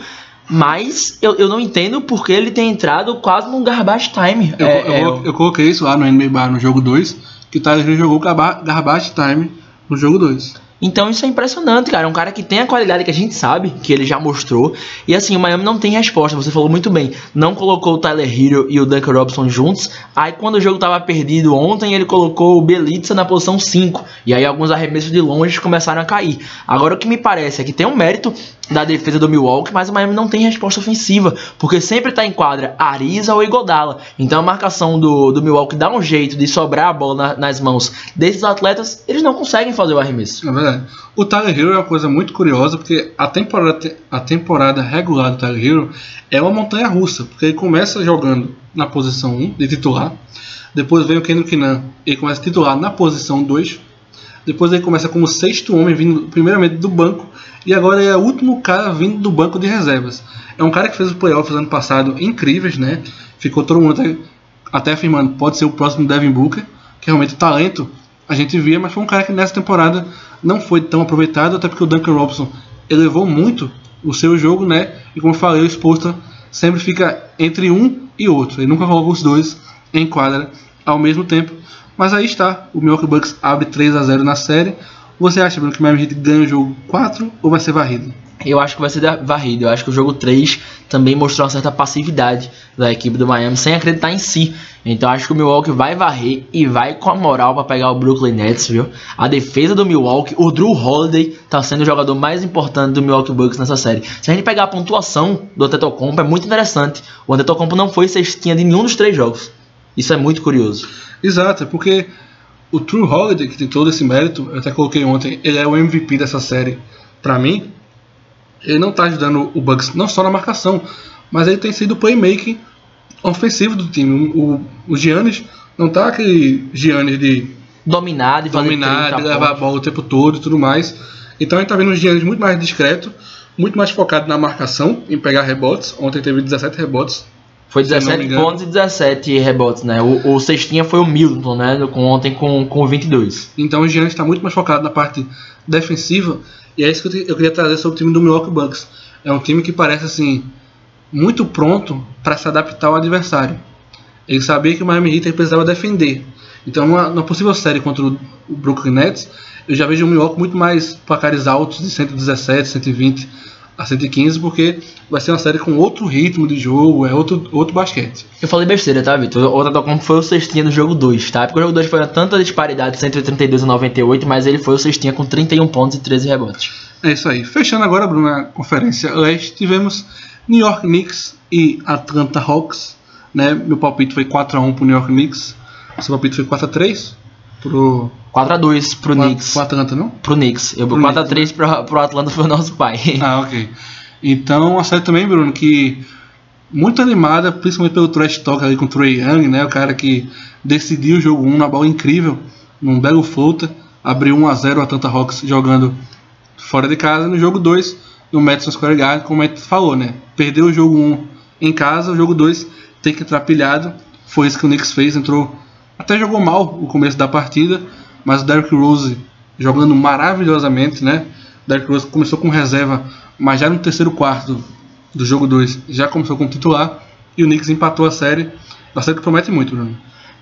mas eu, eu não entendo porque ele tem entrado quase num garbage time. Eu, é, eu, é, eu, eu coloquei isso lá no NBA Bar no jogo 2 que o Tyler Hero jogou garbage time no jogo 2. Então isso é impressionante, cara. É um cara que tem a qualidade que a gente sabe, que ele já mostrou. E assim, o Miami não tem resposta. Você falou muito bem. Não colocou o Tyler Hero e o Duncan Robinson juntos. Aí quando o jogo tava perdido ontem, ele colocou o Belitza na posição 5. E aí alguns arremessos de longe começaram a cair. Agora o que me parece é que tem um mérito da defesa do Milwaukee, mas o Miami não tem resposta ofensiva, porque sempre está em quadra Ariza ou Igodala. Então a marcação do, do Milwaukee dá um jeito de sobrar a bola na, nas mãos desses atletas, eles não conseguem fazer o arremesso. É verdade. O Tyler Hero é uma coisa muito curiosa, porque a temporada, a temporada regular do Tyler Hero é uma montanha russa, porque ele começa jogando na posição 1 de titular, depois vem o Kendrick Nunn, ele começa a titular na posição 2, depois ele começa como sexto homem, vindo primeiramente do banco, e agora é o último cara vindo do banco de reservas. É um cara que fez os playoffs ano passado incríveis, né? Ficou todo mundo até, até afirmando pode ser o próximo Devin Booker, que realmente o talento a gente via, mas foi um cara que nessa temporada não foi tão aproveitado, até porque o Duncan Robinson elevou muito o seu jogo, né? E como eu falei, o Exposta sempre fica entre um e outro. Ele nunca coloca os dois em quadra ao mesmo tempo. Mas aí está, o Milwaukee Bucks abre 3 a 0 na série. Você acha, Bruno, que o Miami Heat ganha o jogo 4 ou vai ser varrido? Eu acho que vai ser varrido. Eu acho que o jogo 3 também mostrou uma certa passividade da equipe do Miami, sem acreditar em si. Então acho que o Milwaukee vai varrer e vai com a moral para pegar o Brooklyn Nets, viu? A defesa do Milwaukee, o Drew Holiday tá sendo o jogador mais importante do Milwaukee Bucks nessa série. Se a gente pegar a pontuação do Antetokounmpo, é muito interessante. O Antetokounmpo não foi cestinha de nenhum dos três jogos. Isso é muito curioso. Exato, é porque o True Holiday, que tem todo esse mérito, eu até coloquei ontem, ele é o MVP dessa série. Para mim, ele não tá ajudando o Bucks não só na marcação, mas ele tem sido o playmaking ofensivo do time. O, o Giannis não tá aquele Giannis de dominar, de, dominar, de levar a bola o tempo todo e tudo mais. Então a gente tá vendo um Giannis muito mais discreto, muito mais focado na marcação, em pegar rebotes. Ontem teve 17 rebotes, foi 17 pontos e 17 rebotes, né? O, o cestinha foi o Milton, né? Com, ontem com, com 22. Então o Giannis está muito mais focado na parte defensiva. E é isso que eu, eu queria trazer sobre o time do Milwaukee Bucks. É um time que parece assim muito pronto para se adaptar ao adversário. Ele sabia que o Miami Heat precisava defender. Então, numa, numa possível série contra o Brooklyn Nets, eu já vejo o Milwaukee muito mais placares altos de 117, 120 a 115, porque vai ser uma série com outro ritmo de jogo, é outro, outro basquete. Eu falei besteira, tá, Vitor? O Tatocompo foi o cestinha do jogo 2, tá? Porque o jogo 2 foi tanta disparidade, 132 a 98, mas ele foi o cestinha com 31 pontos e 13 rebotes. É isso aí. Fechando agora, Bruno, na Conferência Leste, tivemos New York Knicks e Atlanta Hawks. Né? Meu palpite foi 4x1 pro New York Knicks. Seu palpite foi 4x3 pro 4x2 pro Knicks. Pro Atlanta, não? Pro Knicks. Eu 4x3 né? pro, pro Atlanta foi o nosso pai. Ah, ok. Então, a série também, Bruno, que muito animada, principalmente pelo trash talk ali com o Trey Young, né? O cara que decidiu o jogo 1 na bola incrível, num belo flota, abriu 1 a 0 o Atlanta Hawks jogando fora de casa. No jogo 2, no Madison Square Garden, como a gente falou, né? Perdeu o jogo 1 em casa, o jogo 2 tem que entrar pilhado. Foi isso que o Knicks fez, entrou até jogou mal o começo da partida, mas o Derrick Rose jogando maravilhosamente, né? O Derrick Rose começou com reserva, mas já no terceiro quarto do jogo 2 já começou como titular e o Knicks empatou a série. A série que promete muito, Bruno.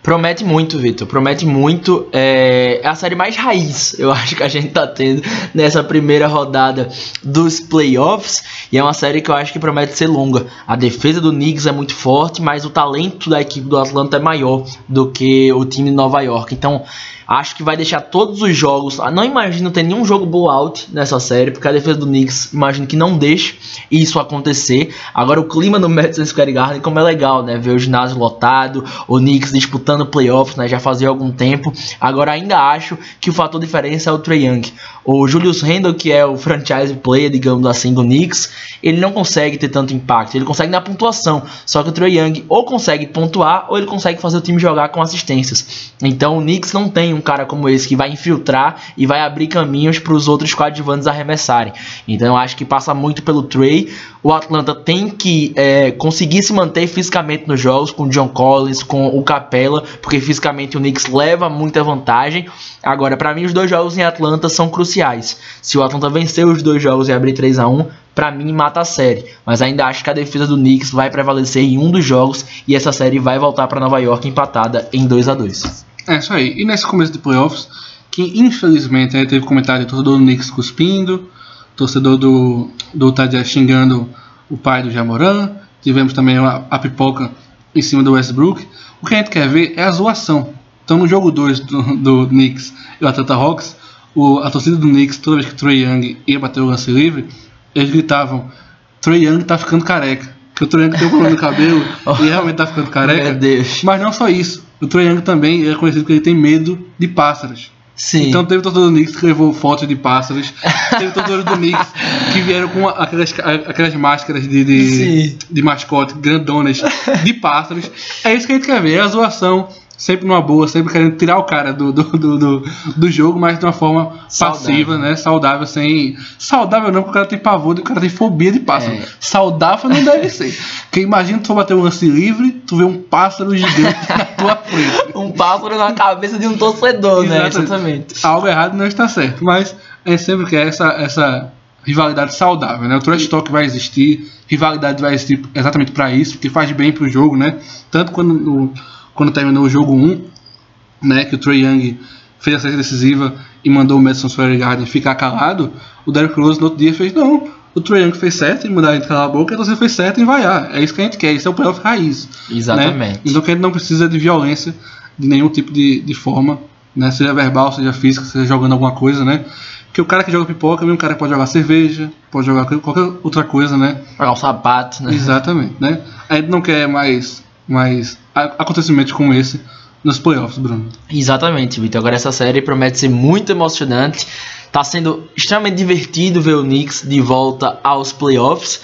Promete muito, Vitor. Promete muito. É... é a série mais raiz, eu acho que a gente tá tendo nessa primeira rodada dos playoffs. E é uma série que eu acho que promete ser longa. A defesa do Knicks é muito forte, mas o talento da equipe do Atlanta é maior do que o time de Nova York. Então, Acho que vai deixar todos os jogos. Ah, não imagino ter nenhum jogo blowout nessa série, porque a defesa do Knicks imagino que não deixe isso acontecer. Agora o clima no Madison Square Garden, como é legal, né? Ver o ginásio lotado, o Knicks disputando playoffs, né? Já fazia algum tempo. Agora ainda acho que o fator diferença é o Trey Young. O Julius Randle, que é o franchise player, digamos assim, do Knicks, ele não consegue ter tanto impacto. Ele consegue na pontuação. Só que o Trey Young ou consegue pontuar ou ele consegue fazer o time jogar com assistências. Então o Knicks não tem um cara como esse que vai infiltrar e vai abrir caminhos para os outros coadjuvantes arremessarem. Então eu acho que passa muito pelo Trey. O Atlanta tem que é, conseguir se manter fisicamente nos jogos com o John Collins, com o Capella, porque fisicamente o Knicks leva muita vantagem. Agora, para mim, os dois jogos em Atlanta são cruciais. Se o Atlanta vencer os dois jogos e abrir 3 a 1 para mim mata a série. Mas ainda acho que a defesa do Knicks vai prevalecer em um dos jogos e essa série vai voltar para Nova York empatada em 2 a 2 é isso aí. E nesse começo de playoffs, que infelizmente né, teve comentário do torcedor do Knicks cuspindo, torcedor do, do Tadia xingando o pai do Jamoran, tivemos também a, a, pipoca em cima do Westbrook. O que a gente quer ver é a zoação. Então no jogo 2 do, do Knicks e o Atlanta Hawks, o, a torcida do Knicks, toda vez que o Trey Young ia bater o lance livre, eles gritavam: Trey Young tá ficando careca. Que o Trey Young tem um problema no cabelo e realmente tá ficando careca. Mas não só isso o Trae Young também é conhecido porque ele tem medo de pássaros. Sim. Então teve torcedor do Knicks que levou fotos de pássaros. teve torcedores do Knicks que vieram com aquelas, aquelas máscaras de, de, de, mascote grandonas de pássaros. É isso que a gente quer ver, é a zoação sempre numa boa, sempre querendo tirar o cara do, do, do, do, do jogo, mas de uma forma saudável. passiva, né? Saudável, sem. Saudável não, porque o cara tem pavor, o cara tem fobia de pássaro. É. Saudável não deve ser. Porque imagina tu bater um lance livre, tu vê um pássaro gigante na tua frente. Um pássaro na cabeça de um torcedor, né? Exatamente. Algo errado não está certo, mas é sempre que é essa, essa rivalidade saudável, né? O trash talk vai existir, rivalidade vai existir exatamente para isso, porque faz bem pro jogo, né? Tanto quando no, quando terminou o jogo 1, né, que o Trey Young fez a série decisiva e mandou o Madison Square Garden ficar calado, o Derrick Rose no outro dia fez, não, o Trey Young fez certo em mudar a gente calar a boca, então você fez certo em vaiar. É isso que a gente quer, isso é o playoff raiz. Exatamente. Né? Então que a gente não precisa de violência de nenhum tipo de, de forma, né? seja verbal, seja física, seja jogando alguma coisa, né? Porque o cara que joga pipoca é mesmo um cara que pode jogar cerveja, pode jogar qualquer outra coisa, né? Jogar um sapato, né? Exatamente, né? A gente não quer mais, mais acontecimentos como esse nos playoffs, Bruno. Exatamente, Vitor. Agora essa série promete ser muito emocionante. Tá sendo extremamente divertido ver o Knicks de volta aos playoffs.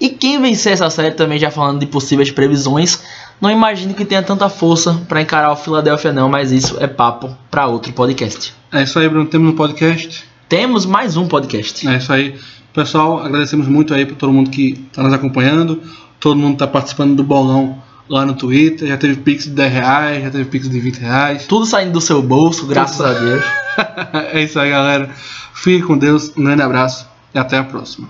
E quem vencer essa série também já falando de possíveis previsões, não imagino que tenha tanta força para encarar o Philadelphia não, mas isso é papo para outro podcast. É isso aí, Bruno. Temos um podcast. Temos mais um podcast. É isso aí. Pessoal, agradecemos muito aí para todo mundo que está nos acompanhando, todo mundo está participando do bolão lá no Twitter, já teve Pix de 10 reais, já teve Pix de 20 reais. Tudo saindo do seu bolso, graças a Deus. é isso aí, galera. Fique com Deus, um grande abraço e até a próxima.